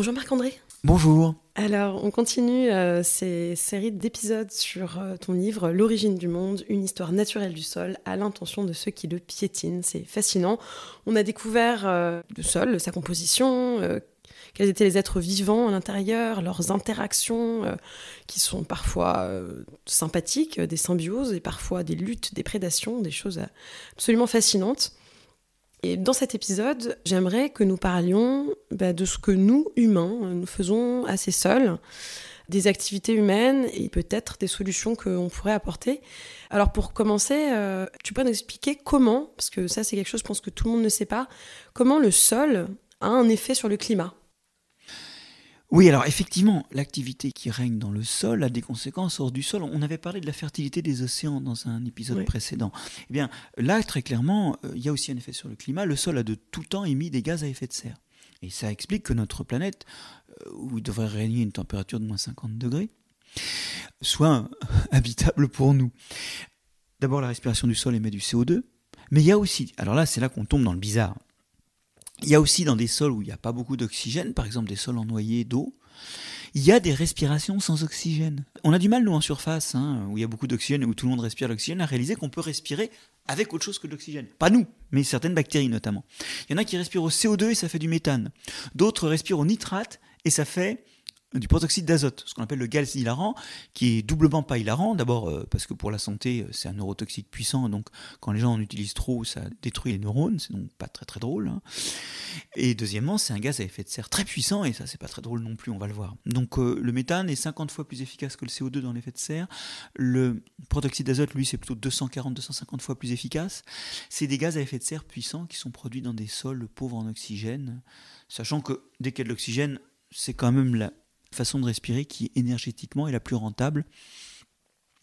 Bonjour Marc-André. Bonjour. Alors, on continue euh, ces séries d'épisodes sur euh, ton livre L'origine du monde, une histoire naturelle du sol à l'intention de ceux qui le piétinent. C'est fascinant. On a découvert euh, le sol, sa composition, quels étaient les êtres vivants à l'intérieur, leurs interactions qui sont parfois sympathiques, des symbioses et parfois des luttes, des prédations, des choses absolument fascinantes. Et dans cet épisode, j'aimerais que nous parlions bah, de ce que nous, humains, nous faisons assez seuls, des activités humaines et peut-être des solutions qu'on pourrait apporter. Alors pour commencer, euh, tu peux nous expliquer comment, parce que ça c'est quelque chose je pense que tout le monde ne sait pas, comment le sol a un effet sur le climat? Oui, alors effectivement, l'activité qui règne dans le sol a des conséquences hors du sol. On avait parlé de la fertilité des océans dans un épisode précédent. Eh bien, là, très clairement, euh, il y a aussi un effet sur le climat. Le sol a de tout temps émis des gaz à effet de serre. Et ça explique que notre planète, euh, où il devrait régner une température de moins 50 degrés, soit habitable pour nous. D'abord, la respiration du sol émet du CO2, mais il y a aussi, alors là, c'est là qu'on tombe dans le bizarre. Il y a aussi dans des sols où il n'y a pas beaucoup d'oxygène, par exemple des sols en noyer d'eau, il y a des respirations sans oxygène. On a du mal, nous, en surface, hein, où il y a beaucoup d'oxygène, où tout le monde respire l'oxygène, à réaliser qu'on peut respirer avec autre chose que de l'oxygène. Pas nous, mais certaines bactéries notamment. Il y en a qui respirent au CO2 et ça fait du méthane. D'autres respirent au nitrate et ça fait du protoxyde d'azote, ce qu'on appelle le gaz hilarant, qui est doublement pas hilarant. D'abord euh, parce que pour la santé, euh, c'est un neurotoxique puissant, donc quand les gens en utilisent trop, ça détruit les neurones, c'est donc pas très très drôle. Hein. Et deuxièmement, c'est un gaz à effet de serre très puissant, et ça c'est pas très drôle non plus, on va le voir. Donc euh, le méthane est 50 fois plus efficace que le CO2 dans l'effet de serre. Le protoxyde d'azote, lui, c'est plutôt 240-250 fois plus efficace. C'est des gaz à effet de serre puissants qui sont produits dans des sols pauvres en oxygène, sachant que dès qu'il y a de l'oxygène, c'est quand même la, façon de respirer qui énergétiquement est la plus rentable.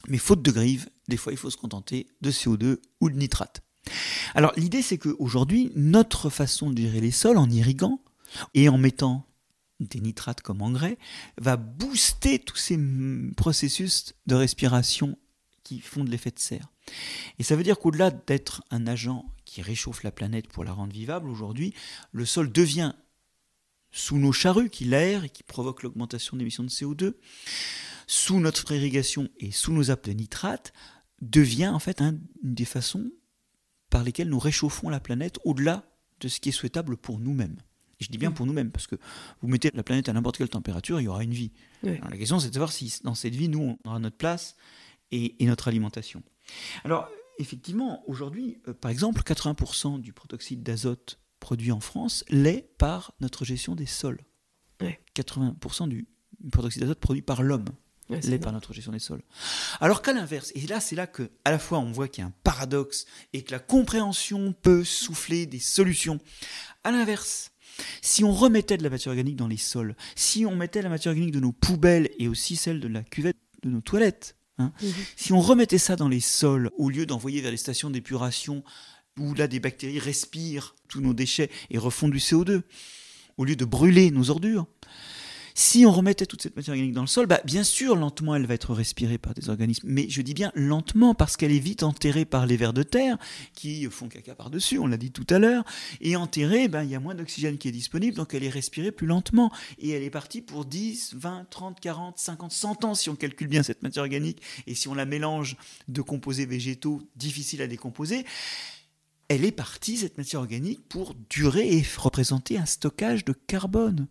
Mais faute de grive, des fois il faut se contenter de CO2 ou de nitrate. Alors l'idée c'est qu'aujourd'hui, notre façon de gérer les sols en irriguant et en mettant des nitrates comme engrais va booster tous ces processus de respiration qui font de l'effet de serre. Et ça veut dire qu'au-delà d'être un agent qui réchauffe la planète pour la rendre vivable, aujourd'hui, le sol devient sous nos charrues qui l'aèrent et qui provoquent l'augmentation d'émissions de CO2, sous notre irrigation et sous nos apps de nitrate, devient en fait une des façons par lesquelles nous réchauffons la planète au-delà de ce qui est souhaitable pour nous-mêmes. Et je dis bien mm. pour nous-mêmes, parce que vous mettez la planète à n'importe quelle température, il y aura une vie. la question, c'est de savoir si dans cette vie, nous, on aura notre place et, notre alimentation. Alors, effectivement, aujourd'hui, euh, par exemple, 80% du protoxyde d'azote produit en France l'est par notre gestion des sols. 80% du protoxyde d'azote produit par l'homme l'est par notre gestion des sols. Alors qu'à l'inverse, et là c'est là que à la fois on voit qu'il y a un paradoxe et que la compréhension peut souffler des solutions. À l'inverse, si on remettait de la matière organique dans les sols, si on mettait la matière organique de nos poubelles et aussi celle de la cuvette de nos toilettes, hein, mhm. si on remettait ça dans les sols au lieu d'envoyer vers les stations d'épuration où là des bactéries respirent tous nos déchets et refont du CO2, au lieu de brûler nos ordures. Si on remettait toute cette matière organique dans le sol, bah, bien sûr, lentement, elle va être respirée par des organismes. Mais je dis bien lentement, parce qu'elle est vite enterrée par les vers de terre, qui font caca par-dessus, on l'a dit tout à l'heure. Et enterrée, bah, il y a moins d'oxygène qui est disponible, donc elle est respirée plus lentement. Et elle est partie pour 10, 20, 30, 40, 50, 100 ans, si on calcule bien cette matière organique, et si on la mélange de composés végétaux difficiles à décomposer elle est partie, cette matière organique, pour durer et représenter un stockage de carbone.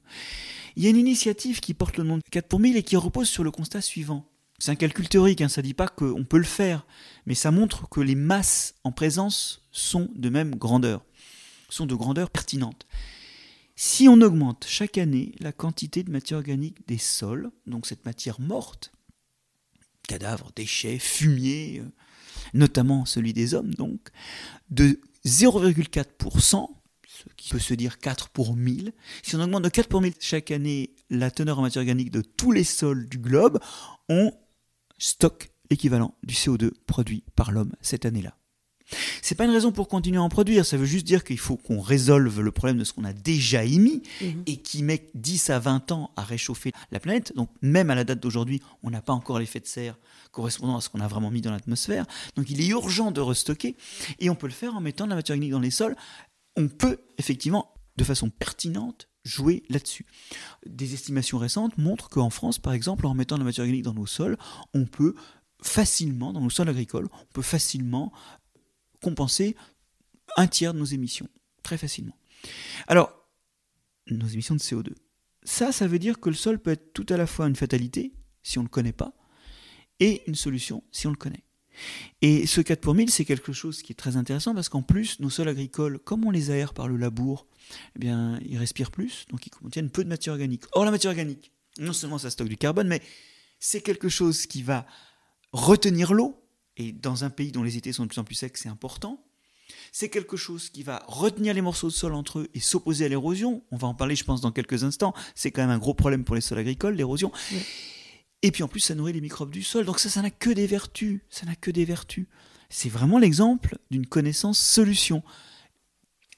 Il y a une initiative qui porte le nom de 4 pour 1000 et qui repose sur le constat suivant. C'est un calcul théorique, hein, ça ne dit pas qu'on peut le faire, mais ça montre que les masses en présence sont de même grandeur, sont de grandeur pertinente. Si on augmente chaque année la quantité de matière organique des sols, donc cette matière morte, cadavres, déchets, fumier, euh, notamment celui des hommes donc, de 0,4%, ce qui peut se dire 4 pour 1000. Si on augmente de 4 pour 1000 chaque année la teneur en matière organique de tous les sols du globe, on stocke l'équivalent du CO2 produit par l'homme cette année-là. C'est pas une raison pour continuer à en produire, ça veut juste dire qu'il faut qu'on résolve le problème de ce qu'on a déjà émis mhm. et qui met 10 à 20 ans à réchauffer la planète. Donc même à la date d'aujourd'hui, on n'a pas encore l'effet de serre correspondant à ce qu'on a vraiment mis dans l'atmosphère. Donc il est urgent de restocker et on peut le faire en mettant de la matière organique dans les sols. On peut effectivement, de façon pertinente, jouer là-dessus. Des estimations récentes montrent qu'en France, par exemple, en remettant de la matière organique dans nos sols, on peut facilement, dans nos sols agricoles, on peut facilement compenser un tiers de nos émissions. Très facilement. Alors, nos émissions de CO2. Ça, ça veut dire que le sol peut être tout à la fois une fatalité, si on ne le connaît pas, et une solution, si on le connaît. Et ce 4 pour 1000, c'est quelque chose qui est très intéressant parce qu'en plus, nos sols agricoles, comme on les aère par le labour, eh bien, ils respirent plus, donc ils contiennent peu de matière organique. Or, la matière organique, non seulement ça stocke du carbone, mais c'est quelque chose qui va retenir l'eau, et dans un pays dont les étés sont de plus en plus secs, c'est important. C'est quelque chose qui va retenir les morceaux de sol entre eux et s'opposer à l'érosion. On va en parler, je pense, dans quelques instants. C'est quand même un gros problème pour les sols agricoles, l'érosion. Et puis en plus, ça nourrit les microbes du sol. Donc ça, ça n'a que des vertus. Ça n'a que des vertus. C'est vraiment l'exemple d'une connaissance solution.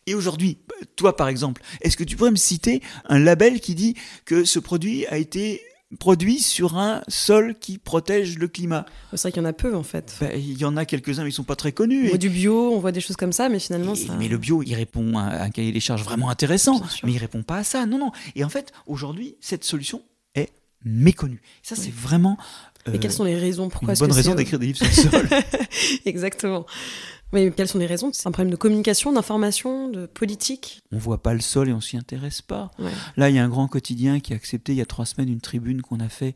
Et aujourd'hui, toi par exemple, est-ce que tu pourrais me citer un label qui dit que ce produit a été produit sur un sol qui protège le climat. C'est vrai qu'il y en a peu en fait. Ben, il y en a quelques-uns, mais ils sont pas très connus. On voit du bio, on voit des choses comme ça, mais finalement Mais le bio, il répond à un cahier des charges vraiment intéressant, mais il répond pas à ça. Non, non. Et en fait, aujourd'hui, cette solution est méconnue. Ça, c'est vraiment. Et quelles euh, sont les raisons? Pourquoi Une bonne raison d'écrire des livres sur le sol. Exactement. Mais quelles sont les raisons? C'est un problème de communication, d'information, de politique? On voit pas le sol et on s'y intéresse pas. Là, il y a un grand quotidien qui a accepté il y a trois semaines une tribune qu'on a fait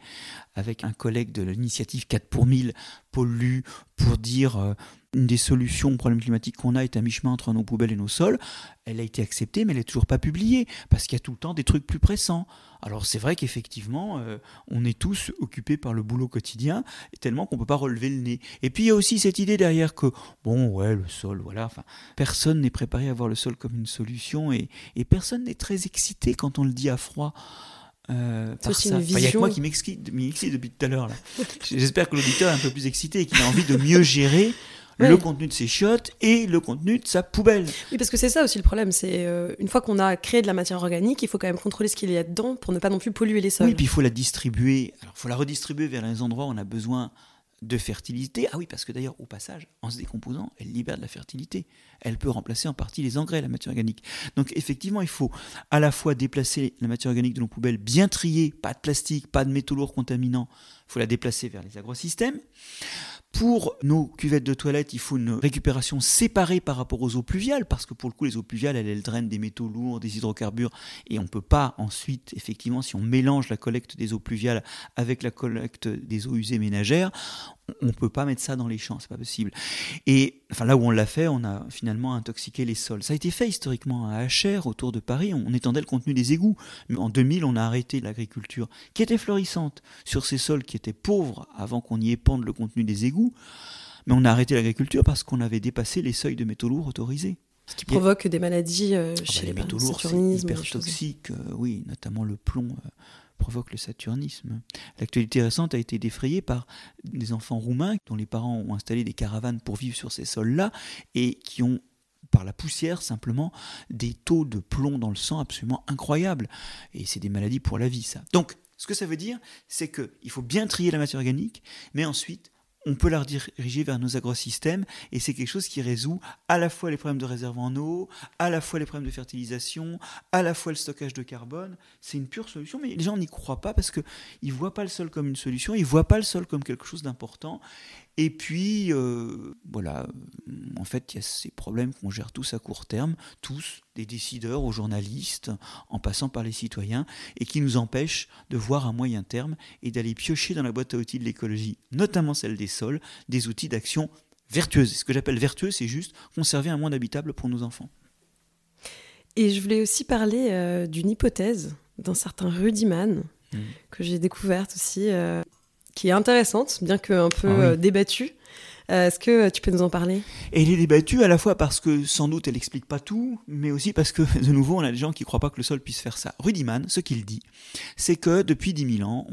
avec un collègue de l'initiative 4 pour 1000, Paul Lu, pour dire euh, une des solutions au problème climatique qu'on a est à mi-chemin entre nos poubelles et nos sols. Elle a été acceptée, mais elle n'est toujours pas publiée, parce qu'il y a tout le temps des trucs plus pressants. Alors c'est vrai qu'effectivement, euh, on est tous occupés par le boulot quotidien, tellement qu'on ne peut pas relever le nez. Et puis il y a aussi cette idée derrière que, bon, ouais, le sol, voilà, enfin, personne n'est préparé à voir le sol comme une solution, et personne n'est très excité quand on le dit à froid. Euh, par ça. Il n'y a que moi qui m'excite depuis tout à l'heure. J'espère que l'auditeur est un peu plus excité et qu'il a envie de mieux gérer le contenu de ses chiottes et le contenu de sa poubelle. Oui, parce que c'est ça aussi le problème. C'est euh, une fois qu'on a créé de la matière organique, il faut quand même contrôler ce qu'il y a dedans pour ne pas non plus polluer les sols. Oui, puis il faut la distribuer. Alors, il faut la redistribuer vers les endroits où on a besoin de fertilité. Ah oui, parce que d'ailleurs, au passage, en se décomposant, elle libère de la fertilité. Elle peut remplacer en partie les engrais, la matière organique. Donc effectivement, il faut à la fois déplacer la matière organique de nos poubelles bien triée, pas de plastique, pas de métaux lourds contaminants. Il faut la déplacer vers les agrosystèmes. Pour nos cuvettes de toilette, il faut une récupération séparée par rapport aux eaux pluviales, parce que pour le coup, les eaux pluviales, elles, drainent des métaux lourds, des hydrocarbures, et on ne peut pas ensuite, effectivement, si on mélange la collecte des eaux pluviales avec la collecte des eaux usées ménagères, on ne peut pas mettre ça dans les champs, c'est pas possible. Et enfin là où on l'a fait, on a finalement intoxiqué les sols. Ça a été fait historiquement à Achères, autour de Paris, on étendait le contenu des égouts. Mais en 2000, on a arrêté l'agriculture, qui était florissante, sur ces sols qui étaient pauvres avant qu'on y épande le contenu des égouts. Mais on a arrêté l'agriculture parce qu'on avait dépassé les seuils de métaux lourds autorisés. Ce qui provoque des maladies euh, ah bah, chez les, métaux lourds, hyper toxiques, euh, oui, notamment le plomb. Euh, provoque le saturnisme. L'actualité récente a été défrayée par des enfants roumains dont les parents ont installé des caravanes pour vivre sur ces sols-là et qui ont par la poussière simplement des taux de plomb dans le sang absolument incroyables. Et c'est des maladies pour la vie, ça. Donc, ce que ça veut dire, c'est qu'il faut bien trier la matière organique, mais ensuite on peut la rediriger vers nos agrosystèmes et c'est quelque chose qui résout à la fois les problèmes de réserve en eau, à la fois les problèmes de fertilisation, à la fois le stockage de carbone. C'est une pure solution, mais les gens n'y croient pas parce qu'ils ne voient pas le sol comme une solution, ils ne voient pas le sol comme quelque chose d'important et puis, euh, voilà, en fait, il y a ces problèmes qu'on gère tous à court terme, tous, des décideurs aux journalistes, en passant par les citoyens, et qui nous empêchent de voir à moyen terme et d'aller piocher dans la boîte à outils de l'écologie, notamment celle des sols, des outils d'action vertueuse. Ce que j'appelle vertueux, c'est juste conserver un monde habitable pour nos enfants. Et je voulais aussi parler euh, d'une hypothèse d'un certain Rudiman, mmh. que j'ai découverte aussi. Euh, qui est intéressante, bien qu'un peu ah euh, débattue. Euh, est-ce que tu peux nous en parler? Et elle est débattue à la fois parce que sans doute elle n'explique pas tout, mais aussi parce que de nouveau on a des gens qui ne croient pas que le sol puisse faire ça. Rudiman, ce qu'il dit, c'est que depuis 10 000 ans,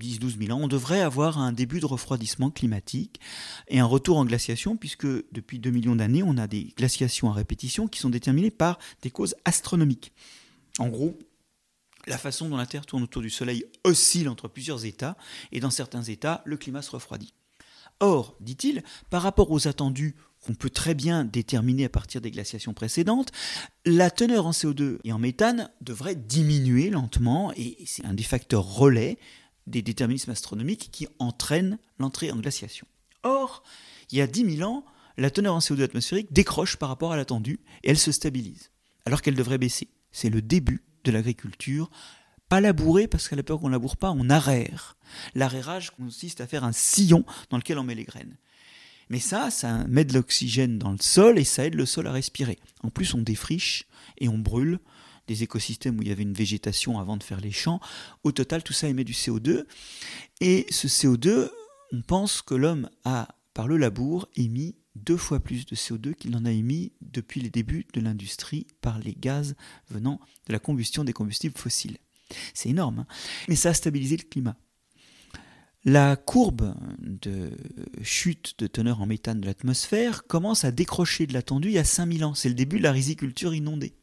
10-12 000 ans, on devrait avoir un début de refroidissement climatique et un retour en glaciation, puisque depuis 2 millions d'années, on a des glaciations à répétition qui sont déterminées par des causes astronomiques. En gros, la façon dont la Terre tourne autour du Soleil oscille entre plusieurs états, et dans certains états, le climat se refroidit. Or, dit-il, par rapport aux attendus qu'on peut très bien déterminer à partir des glaciations précédentes, la teneur en CO2 et en méthane devrait diminuer lentement, et c'est un des facteurs relais des déterminismes astronomiques qui entraînent l'entrée en glaciation. Or, il y a 10 000 ans, la teneur en CO2 atmosphérique décroche par rapport à l'attendu et elle se stabilise, alors qu'elle devrait baisser. C'est le début de l'agriculture. Pas labourer, parce qu'à la peur qu'on laboure pas, on arrère. L'arrérage consiste à faire un sillon dans lequel on met les graines. Mais ça, ça met de l'oxygène dans le sol et ça aide le sol à respirer. En plus, on défriche et on brûle des écosystèmes où il y avait une végétation avant de faire les champs. Au total, tout ça émet du CO2. Et ce CO2, on pense que l'homme a, par le labour, émis deux fois plus de CO2 qu'il n'en a émis depuis les débuts de l'industrie par les gaz venant de la combustion des combustibles fossiles. C'est énorme, hein. mais ça a stabilisé le climat. La courbe de chute de teneur en méthane de l'atmosphère commence à décrocher de l'attendu il y a 5000 ans. C'est le début de la riziculture inondée.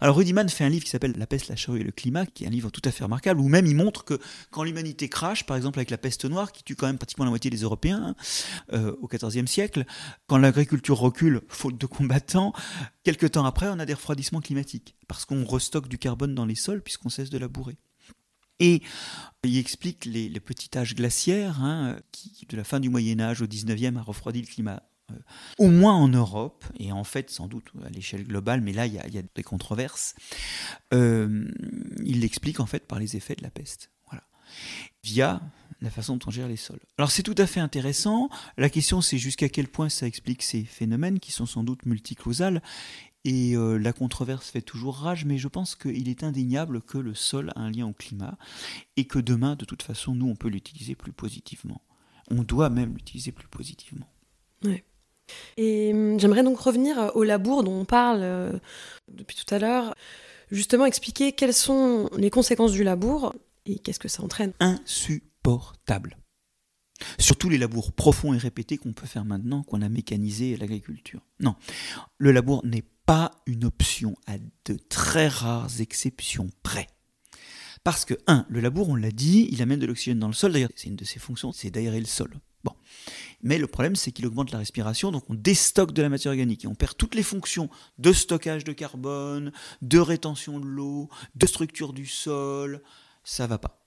Alors Rudiman fait un livre qui s'appelle La peste, la charrue et le climat, qui est un livre tout à fait remarquable, où même il montre que quand l'humanité crache, par exemple avec la peste noire, qui tue quand même pratiquement la moitié des Européens hein, euh, au XIVe siècle, quand l'agriculture recule, faute de combattants, quelques temps après, on a des refroidissements climatiques, parce qu'on restocke du carbone dans les sols puisqu'on cesse de labourer. Et il explique les, petits âges glaciaires, hein, qui de la fin du Moyen Âge au 19e a refroidi le climat au moins en Europe, et en fait sans doute à l'échelle globale, mais là il y a, des controverses, euh, il l'explique en fait par les effets de la peste, voilà. via la façon dont on gère les sols. Alors c'est tout à fait intéressant, la question c'est jusqu'à quel point ça explique ces phénomènes qui sont sans doute multicausales, et euh, la controverse fait toujours rage, mais je pense qu'il est indéniable que le sol a un lien au climat, et que demain, de toute façon, nous, on peut l'utiliser plus positivement. On doit même l'utiliser plus positivement. Ouais. Et hum, j'aimerais donc revenir au labour dont on parle euh, depuis tout à l'heure, justement expliquer quelles sont les conséquences du labour et qu'est-ce que ça entraîne. Insupportable. Surtout les labours profonds et répétés qu'on peut faire maintenant qu'on a mécanisé l'agriculture. Non, le labour n'est pas une option à de très rares exceptions près. Parce que, un, le labour, on l'a dit, il amène de l'oxygène dans le sol. D'ailleurs, c'est une de ses fonctions, c'est d'aérer le sol. Bon. Mais le problème, c'est qu'il augmente la respiration, donc on déstocke de la matière organique et on perd toutes les fonctions de stockage de carbone, de rétention de l'eau, de structure du sol. Ça va pas.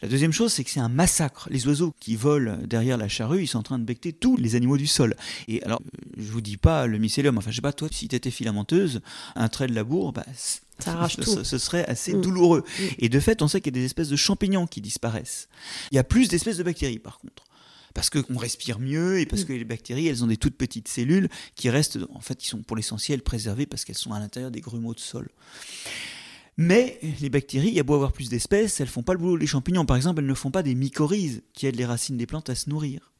La deuxième chose, c'est que c'est un massacre. Les oiseaux qui volent derrière la charrue, ils sont en train de becter tous les animaux du sol. Et alors, je vous dis pas le mycélium, enfin, je sais pas, toi, si tu étais filamenteuse, un trait de labour, bah, ça arrache tout. Ce, serait assez mm. douloureux. Mm. Et de fait, on sait qu'il y a des espèces de champignons qui disparaissent. Il y a plus d'espèces de bactéries, par contre parce qu'on respire mieux et parce mm. que les bactéries, elles ont des toutes petites cellules qui restent, en fait, qui sont pour l'essentiel préservées parce qu'elles sont à l'intérieur des grumeaux de sol. Mais les bactéries, il y a beau avoir plus d'espèces, elles font pas le boulot des champignons. Par exemple, elles ne font pas des mycorhizes qui aident les racines des plantes à se nourrir.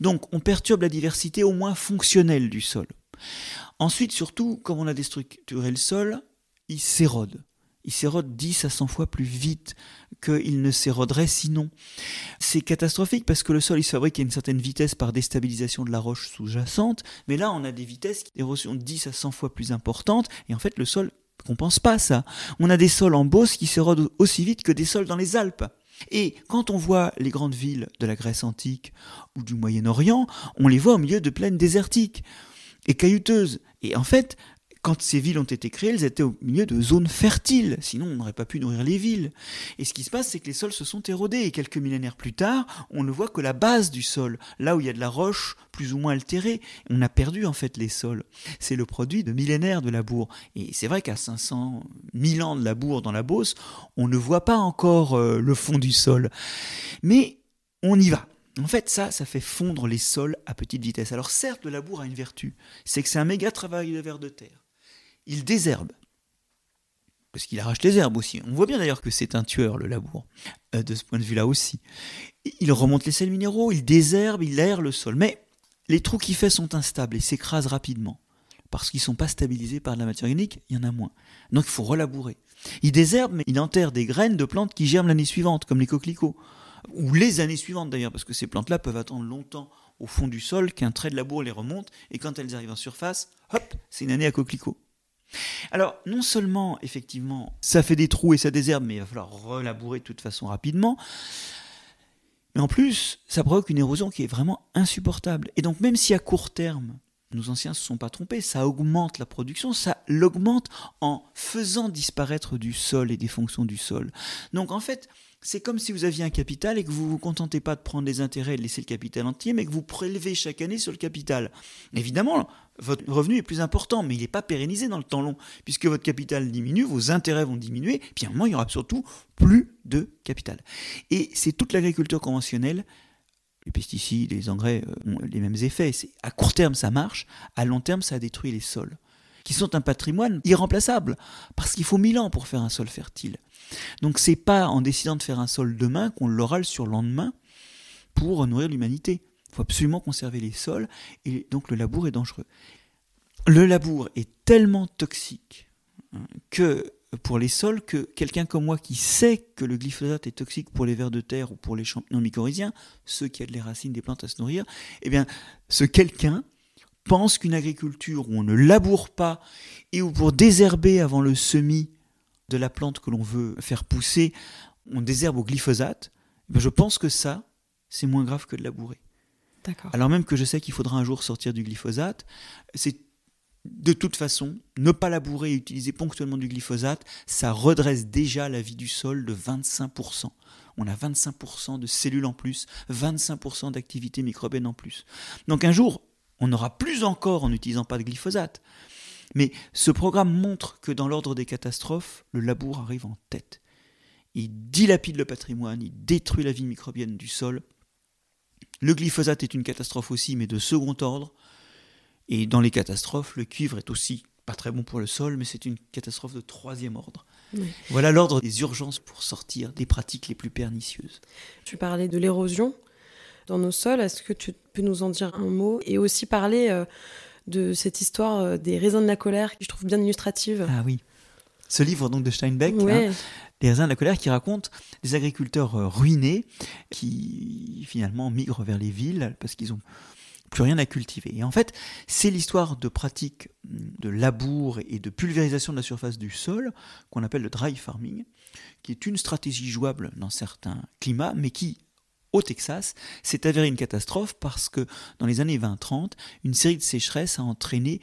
Donc, on perturbe la diversité au moins fonctionnelle du sol. Ensuite, surtout, comme on a déstructuré le sol, il s'érode. Il s'érode 10 à 100 fois plus vite qu'il ne s'éroderait sinon. C'est catastrophique parce que le sol il se fabrique à une certaine vitesse par déstabilisation de la roche sous-jacente, mais là on a des vitesses d'érosion 10 à 100 fois plus importantes et en fait le sol qu'on pense pas ça. On a des sols en Beauce qui s'érodent aussi vite que des sols dans les Alpes. Et quand on voit les grandes villes de la Grèce antique ou du Moyen-Orient, on les voit au milieu de plaines désertiques et caillouteuses. Et en fait, quand ces villes ont été créées, elles étaient au milieu de zones fertiles, sinon on n'aurait pas pu nourrir les villes. Et ce qui se passe, c'est que les sols se sont érodés, et quelques millénaires plus tard, on ne voit que la base du sol, là où il y a de la roche plus ou moins altérée. On a perdu en fait les sols. C'est le produit de millénaires de labour. Et c'est vrai qu'à 500 000 ans de labour dans la Beauce, on ne voit pas encore euh, le fond du sol. Mais on y va. En fait, ça, ça fait fondre les sols à petite vitesse. Alors certes, le labour a une vertu, c'est que c'est un méga travail de vers de terre il désherbe. Parce qu'il arrache les herbes aussi. On voit bien d'ailleurs que c'est un tueur, le labour, euh, de ce point de vue-là aussi. Il remonte les sels minéraux, il désherbe, il aère le sol. Mais les trous qu'il fait sont instables et s'écrasent rapidement. Parce qu'ils ne sont pas stabilisés par de la matière organique, il y en a moins. Donc il faut relabourer. Il désherbe, mais il enterre des graines de plantes qui germent l'année suivante, comme les coquelicots. Ou les années suivantes d'ailleurs, parce que ces plantes-là peuvent attendre longtemps au fond du sol qu'un trait de labour les remonte, et quand elles arrivent en surface, hop, c'est une année à coquelicots. Alors, non seulement, effectivement, ça fait des trous et ça désherbe, mais il va falloir relabourer de toute façon rapidement, Mais en plus, ça provoque une érosion qui est vraiment insupportable. Et donc même si à court terme, nos anciens ne se sont pas trompés, ça augmente la production, ça l'augmente en faisant disparaître du sol et des fonctions du sol. Donc en fait, c'est comme si vous aviez un capital et que vous ne vous contentez pas de prendre les intérêts et de laisser le capital entier, mais que vous prélevez chaque année sur le capital. Évidemment, votre revenu est plus important, mais il n'est pas pérennisé dans le temps long, puisque votre capital diminue, vos intérêts vont diminuer, puis à un moment, il n'y aura surtout plus de capital. Et c'est toute l'agriculture conventionnelle les pesticides, les engrais euh, ont les mêmes effets. À court terme, ça marche. À long terme, ça détruit les sols, qui sont un patrimoine irremplaçable, parce qu'il faut mille ans pour faire un sol fertile. Donc c'est pas en décidant de faire un sol demain qu'on l'aura le surlendemain pour nourrir l'humanité. Il faut absolument conserver les sols, et donc le labour est dangereux. Le labour est tellement toxique hein, que pour les sols que quelqu'un comme moi qui sait que le glyphosate est toxique pour les vers de terre ou pour les champignons mycorhiziens, ceux qui aident les racines des plantes à se nourrir, eh bien, ce quelqu'un pense qu'une agriculture où on ne laboure pas et où pour désherber avant le semis de la plante que l'on veut faire pousser, on désherbe au glyphosate, eh je pense que ça, c'est moins grave que de labourer. Alors même que je sais qu'il faudra un jour sortir du glyphosate, c'est de toute façon, ne pas labourer et utiliser ponctuellement du glyphosate, ça redresse déjà la vie du sol de 25%. On a 25% de cellules en plus, 25% d'activité microbienne en plus. Donc un jour, on aura plus encore en n'utilisant pas de glyphosate. Mais ce programme montre que dans l'ordre des catastrophes, le labour arrive en tête. Il dilapide le patrimoine, il détruit la vie microbienne du sol. Le glyphosate est une catastrophe aussi, mais de second ordre. Et dans les catastrophes, le cuivre est aussi pas très bon pour le sol, mais c'est une catastrophe de troisième ordre. Voilà l'ordre des urgences pour sortir des pratiques les plus pernicieuses. Tu parlais de l'érosion dans nos sols. Est-ce que tu peux nous en dire un mot et aussi parler euh, de cette histoire euh, des raisins de la colère qui je trouve bien illustrative Ah oui. Ce livre donc de Steinbeck, hein, Les raisins de la colère, qui raconte des agriculteurs euh, ruinés qui finalement migrent vers les villes parce qu'ils ont plus rien à cultiver. Et en fait, c'est l'histoire de pratiques de labour et de pulvérisation de la surface du sol qu'on appelle le dry farming, qui est une stratégie jouable dans certains climats, mais qui, au Texas, s'est avérée une catastrophe parce que dans les années 20-30, une série de sécheresses a entraîné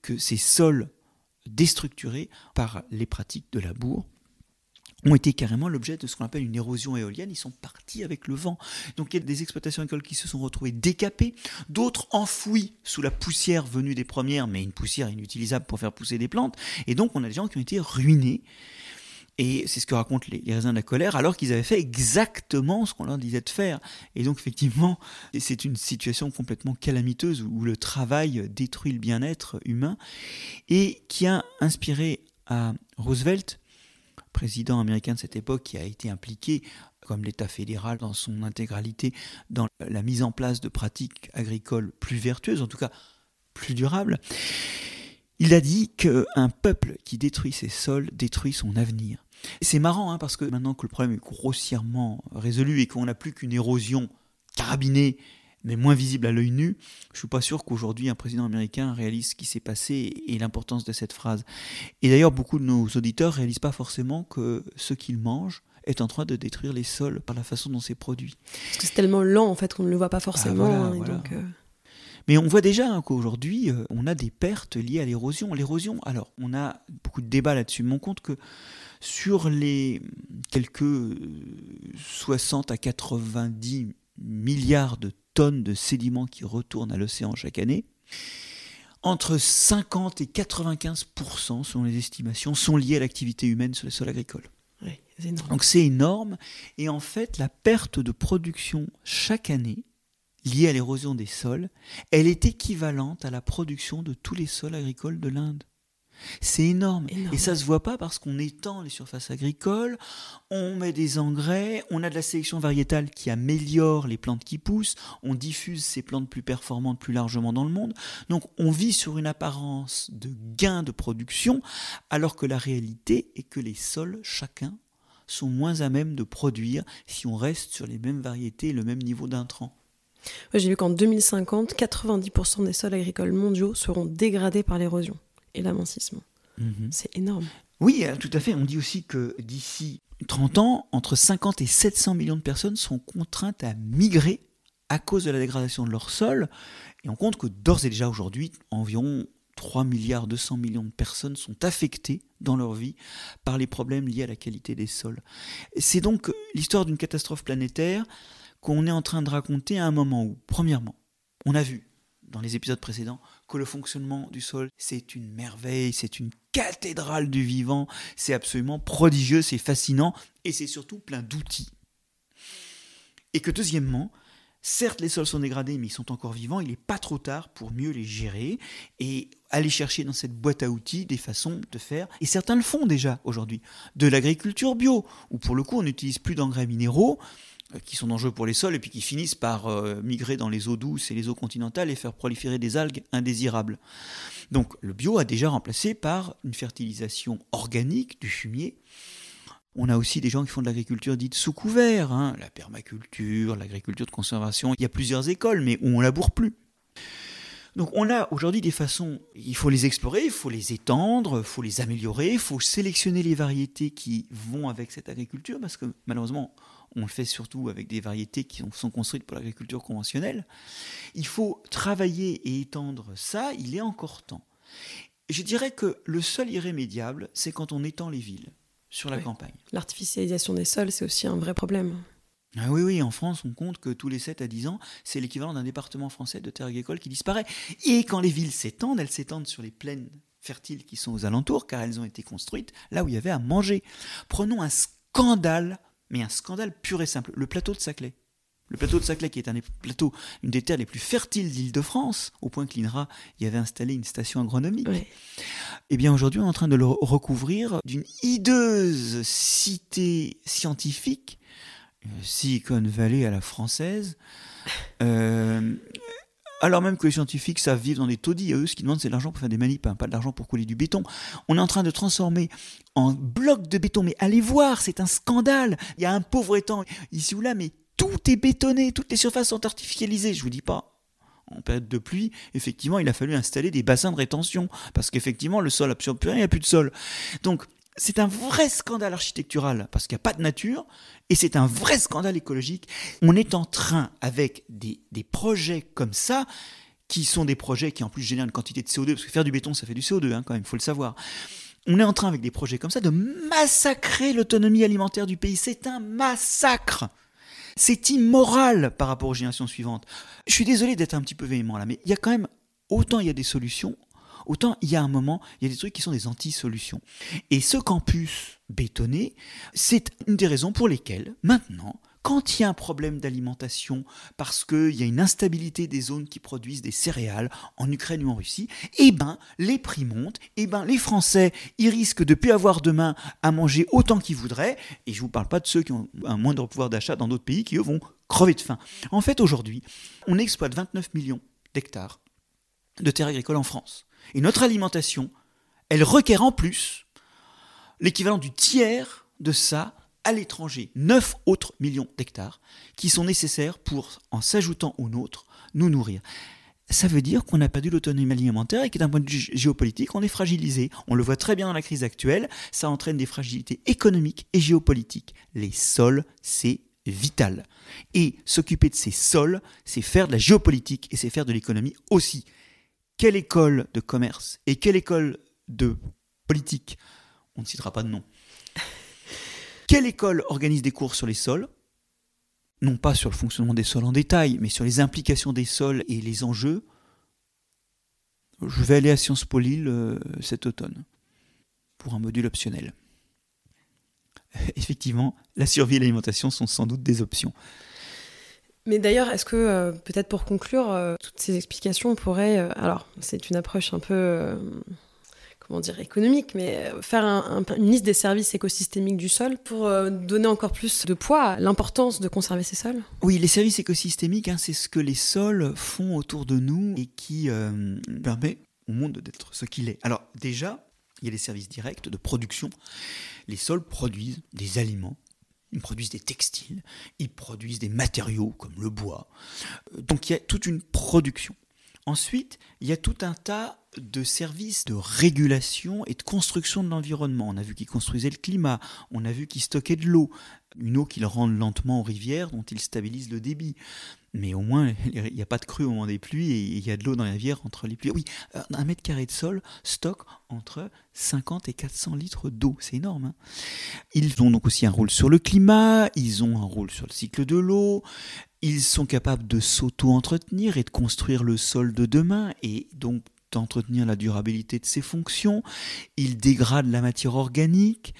que ces sols déstructurés par les pratiques de labour ont été carrément l'objet de ce qu'on appelle une érosion éolienne. Ils sont partis avec le vent. Donc il y a des exploitations agricoles qui se sont retrouvées décapées, d'autres enfouies sous la poussière venue des premières, mais une poussière inutilisable pour faire pousser des plantes. Et donc on a des gens qui ont été ruinés. Et c'est ce que racontent les, raisins de la colère, alors qu'ils avaient fait exactement ce qu'on leur disait de faire. Et donc, effectivement, c'est une situation complètement calamiteuse où le travail détruit le bien-être humain et qui a inspiré à Roosevelt président américain de cette époque qui a été impliqué comme l'État fédéral dans son intégralité dans la mise en place de pratiques agricoles plus vertueuses, en tout cas plus durables. Il a dit qu'un peuple qui détruit ses sols détruit son avenir. C'est marrant hein, parce que maintenant que le problème est grossièrement résolu et qu'on n'a plus qu'une érosion carabinée mais moins visible à l'œil nu, je ne suis pas sûr qu'aujourd'hui un président américain réalise ce qui s'est passé et l'importance de cette phrase. Et d'ailleurs, beaucoup de nos auditeurs ne réalisent pas forcément que ce qu'ils mangent est en train de détruire les sols par la façon dont c'est produit. Parce que c'est tellement lent en fait qu'on ne le voit pas forcément. Ah, hein, euh, Mais on voit déjà hein, qu'aujourd'hui, euh, on a des pertes liées à l'érosion. L'érosion, alors, on a beaucoup de débats là-dessus, mais on compte que sur les quelques 60 à 90 milliards de tonnes de sédiments qui retournent à l'océan chaque année. Entre 50 et 95%, selon les estimations, sont liés à l'activité humaine sur les sols agricoles. Donc c'est énorme. Et en fait, la perte de production chaque année, liée à l'érosion des sols, elle est équivalente à la production de tous les sols agricoles de l'Inde. C'est énorme. Et ça se voit pas parce qu'on étend les surfaces agricoles, on met des engrais, on a de la sélection variétale qui améliore les plantes qui poussent, on diffuse ces plantes plus performantes plus largement dans le monde. Donc on vit sur une apparence de gain de production alors que la réalité est que les sols, chacun, sont moins à même de produire si on reste sur les mêmes variétés et le même niveau d'intrants. J'ai vu qu'en 2050, 90% des sols agricoles mondiaux seront dégradés par l'érosion et l'amincissement. Mhm. C'est énorme. Oui, euh, tout à fait. On dit aussi que d'ici 30 ans, entre 50 et 700 millions de personnes sont contraintes à migrer à cause de la dégradation de leur sol. Et on compte que d'ores et déjà aujourd'hui, environ 3 milliards 200 millions de personnes sont affectées dans leur vie par les problèmes liés à la qualité des sols. C'est donc l'histoire d'une catastrophe planétaire qu'on est en train de raconter à un moment où, premièrement, on a vu dans les épisodes précédents que le fonctionnement du sol, c'est une merveille, c'est une cathédrale du vivant, c'est absolument prodigieux, c'est fascinant, et c'est surtout plein d'outils. Et que deuxièmement, certes les sols sont dégradés, mais ils sont encore vivants, il n'est pas trop tard pour mieux les gérer et aller chercher dans cette boîte à outils des façons de faire, et certains le font déjà aujourd'hui, de l'agriculture bio, où pour le coup on n'utilise plus d'engrais minéraux, qui sont dangereux pour les sols et puis qui finissent par euh, migrer dans les eaux douces et les eaux continentales et faire proliférer des algues indésirables. Donc le bio a déjà remplacé par une fertilisation organique du fumier. On a aussi des gens qui font de l'agriculture dite sous couvert, hein, la permaculture, l'agriculture de conservation. Il y a plusieurs écoles, mais où on laboure plus. Donc on a aujourd'hui des façons, il faut les explorer, il faut les étendre, il faut les améliorer, il faut sélectionner les variétés qui vont avec cette agriculture, parce que malheureusement, on le fait surtout avec des variétés qui sont construites pour l'agriculture conventionnelle. Il faut travailler et étendre ça, il est encore temps. Je dirais que le seul irrémédiable, c'est quand on étend les villes sur la campagne. L'artificialisation des sols, c'est aussi un vrai problème. Ah oui, oui, en France, on compte que tous les 7 à 10 ans, c'est l'équivalent d'un département français de terre agricole qui disparaît. Et quand les villes s'étendent, elles s'étendent sur les plaines fertiles qui sont aux alentours, car elles ont été construites là où il y avait à manger. Prenons un scandale mais un scandale pur et simple. Le plateau de Saclay. Le plateau de Saclay, qui est un des plateaux, une des terres les plus fertiles d'Île-de-France, au point que l'INRA y avait installé une station agronomique. Eh bien, aujourd'hui, on est en train de le recouvrir d'une hideuse cité scientifique, euh, Silicon Valley à la française, euh, alors même que les scientifiques savent vivre dans des taudis, eux, ce qu'ils demandent, c'est de l'argent pour faire des manips, hein, pas de l'argent pour couler du béton. On est en train de transformer en bloc de béton, mais allez voir, c'est un scandale. Il y a un pauvre étang ici ou là, mais tout est bétonné, toutes les surfaces sont artificialisées, je vous dis pas. En période de pluie, effectivement, il a fallu installer des bassins de rétention, parce qu'effectivement, le sol absorbe plus rien, il n'y a plus de sol. Donc, c'est un vrai scandale architectural parce qu'il n'y a pas de nature et c'est un vrai scandale écologique. On est en train, avec des, projets comme ça, qui sont des projets qui en plus génèrent une quantité de CO2, parce que faire du béton, ça fait du CO2 hein, quand même, il faut le savoir. On est en train, avec des projets comme ça, de massacrer l'autonomie alimentaire du pays. C'est un massacre. C'est immoral par rapport aux générations suivantes. Je suis désolé d'être un petit peu véhément là, mais il y a quand même, autant il y a des solutions, autant il y a un moment, il y a des trucs qui sont des anti-solutions. Et ce campus bétonné, c'est une des raisons pour lesquelles, maintenant, quand il y a un problème d'alimentation, parce qu'il y a une instabilité des zones qui produisent des céréales en Ukraine ou en Russie, eh ben, les prix montent, eh ben, les Français, ils risquent de plus avoir demain à manger autant qu'ils voudraient, et je ne vous parle pas de ceux qui ont un moindre pouvoir d'achat dans d'autres pays qui, eux, vont crever de faim. En fait, aujourd'hui, on exploite 29 millions d'hectares de terres agricoles en France. Et notre alimentation, elle requiert en plus l'équivalent du tiers de ça à l'étranger, 9 autres millions d'hectares qui sont nécessaires pour, en s'ajoutant aux nôtres, nous nourrir. Ça veut dire qu'on a perdu l'autonomie alimentaire et que d'un point de vue géopolitique, on est fragilisé. On le voit très bien dans la crise actuelle, ça entraîne des fragilités économiques et géopolitiques. Les sols, c'est vital. Et s'occuper de ces sols, c'est faire de la géopolitique et c'est faire de l'économie aussi quelle école de commerce et quelle école de politique, on ne citera pas de nom, quelle école organise des cours sur les sols? Non pas sur le fonctionnement des sols en détail, mais sur les implications des sols et les enjeux. Je vais aller à Sciences Po Lille euh, cet automne pour un module optionnel. Effectivement, la survie et l'alimentation sont sans doute des options. Mais d'ailleurs, est-ce que, euh, peut-être pour conclure, euh, toutes ces explications pourraient... Euh, alors, c'est une approche un peu, comment dire, économique, mais faire une liste des services écosystémiques du sol pour donner encore plus de poids à l'importance de conserver ces sols? Oui, les services écosystémiques, hein, c'est ce que les sols font autour de nous et qui permet au monde d'être ce qu'il est. Alors, déjà, il y a les services directs de production. Les sols produisent des aliments ils produisent des textiles, ils produisent des matériaux comme le bois. Euh, donc il y a toute une production. Ensuite, il y a tout un tas de services de régulation et de construction de l'environnement. On a vu qu'ils construisaient le climat, on a vu qu'ils stockaient de l'eau, une eau qu'ils rendent lentement aux rivières dont ils stabilisent le débit. Mais au moins, il n'y a pas de crue au moment des pluies et il y a de l'eau dans les rivières entre les pluies. Oui, un mètre carré de sol stocke entre 50 et 400 litres d'eau. C'est énorme. Hein. ils ont donc aussi un rôle sur le climat, ils ont un rôle sur le cycle de l'eau, ils sont capables de s'auto-entretenir et de construire le sol de demain et donc d'entretenir la durabilité de ses fonctions. Ils dégradent la matière organique.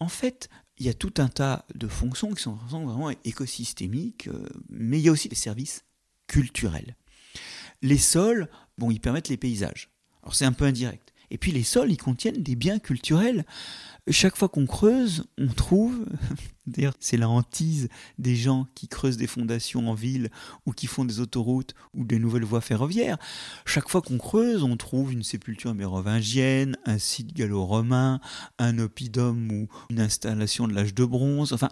En fait, il y a tout un tas de fonctions qui sont vraiment écosystémiques, euh, mais il y a aussi des services culturels. Les sols, bon, ils permettent les paysages. Alors c'est un peu indirect. Et puis les sols, ils contiennent des biens culturels chaque fois qu'on creuse, on trouve, d'ailleurs c'est la hantise des gens qui creusent des fondations en ville ou qui font des autoroutes ou des nouvelles voies ferroviaires, chaque fois qu'on creuse, on trouve une sépulture mérovingienne, un site gallo-romain, un oppidum ou une installation de l'âge de bronze, enfin...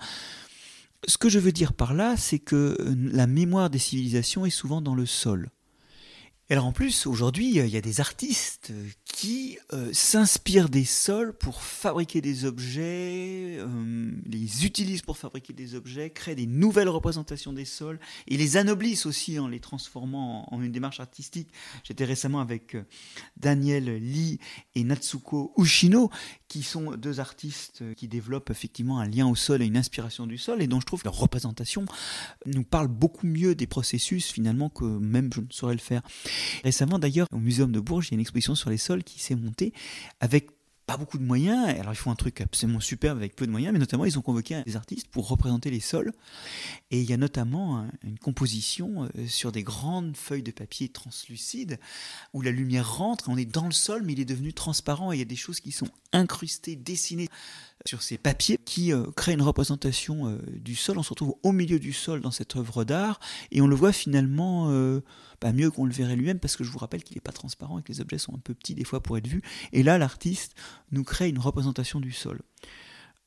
Ce que je veux dire par là, c'est que la mémoire des civilisations est souvent dans le sol alors en plus, aujourd'hui, il y a des artistes qui euh, s'inspirent des sols pour fabriquer des objets, euh, les utilisent pour fabriquer des objets, créent des nouvelles représentations des sols et les anoblissent aussi en les transformant en, une démarche artistique. J'étais récemment avec euh, Daniel Lee et Natsuko Ushino, qui sont deux artistes qui développent effectivement un lien au sol et une inspiration du sol et dont je trouve que leur représentation nous parle beaucoup mieux des processus finalement que même je ne saurais le faire. Récemment d'ailleurs, au Muséum de Bourges, il y a une exposition sur les sols qui s'est montée avec pas beaucoup de moyens. Alors ils font un truc absolument superbe avec peu de moyens, mais notamment ils ont convoqué des artistes pour représenter les sols. Et il y a notamment une composition euh, sur des grandes feuilles de papier translucides où la lumière rentre, on est dans le sol, mais il est devenu transparent et il y a des choses qui sont incrustées, dessinées sur ces papiers qui euh, créent une représentation euh, du sol. On se retrouve au milieu du sol dans cette œuvre d'art et on le voit finalement pas mieux qu'on le verrait lui-même parce que je vous rappelle qu'il n'est pas transparent et que les objets sont un peu petits des fois pour être vus. Et là, l'artiste nous crée une représentation du sol.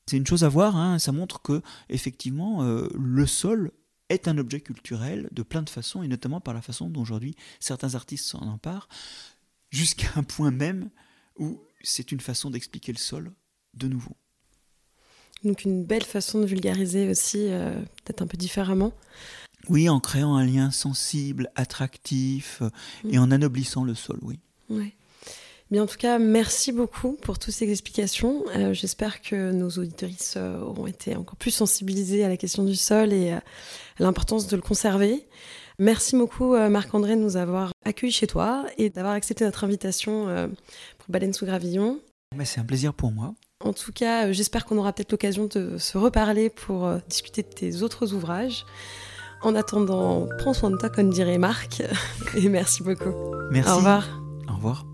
C'est une chose à voir, hein, ça montre que effectivement euh, le sol est un objet culturel de plein de façons et notamment par la façon dont aujourd'hui certains artistes s'en emparent jusqu'à un point même où c'est une façon d'expliquer le sol de nouveau. Donc une belle façon de vulgariser aussi, euh, peut-être un peu différemment. Oui, en créant un lien sensible, attractif euh, et mm. en anoblissant le sol, oui. Ouais. Bien, en tout cas, merci beaucoup pour toutes ces explications. Euh, j'espère que nos auditoristes auront été encore plus sensibilisés à la question du sol et à l'importance de le conserver. Merci beaucoup, Marc-André, de nous avoir accueillis chez toi et d'avoir accepté notre invitation pour Baleine sous Gravillon. C'est un plaisir pour moi. En tout cas, j'espère qu'on aura peut-être l'occasion de se reparler pour discuter de tes autres ouvrages. En attendant, prends soin de toi, comme dirait Marc. Et merci beaucoup. Merci. Au revoir. Au revoir.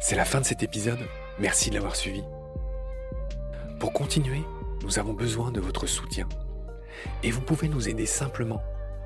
C'est la fin de cet épisode. Merci de l'avoir suivi. Pour continuer, nous avons besoin de votre soutien. Et vous pouvez nous aider simplement,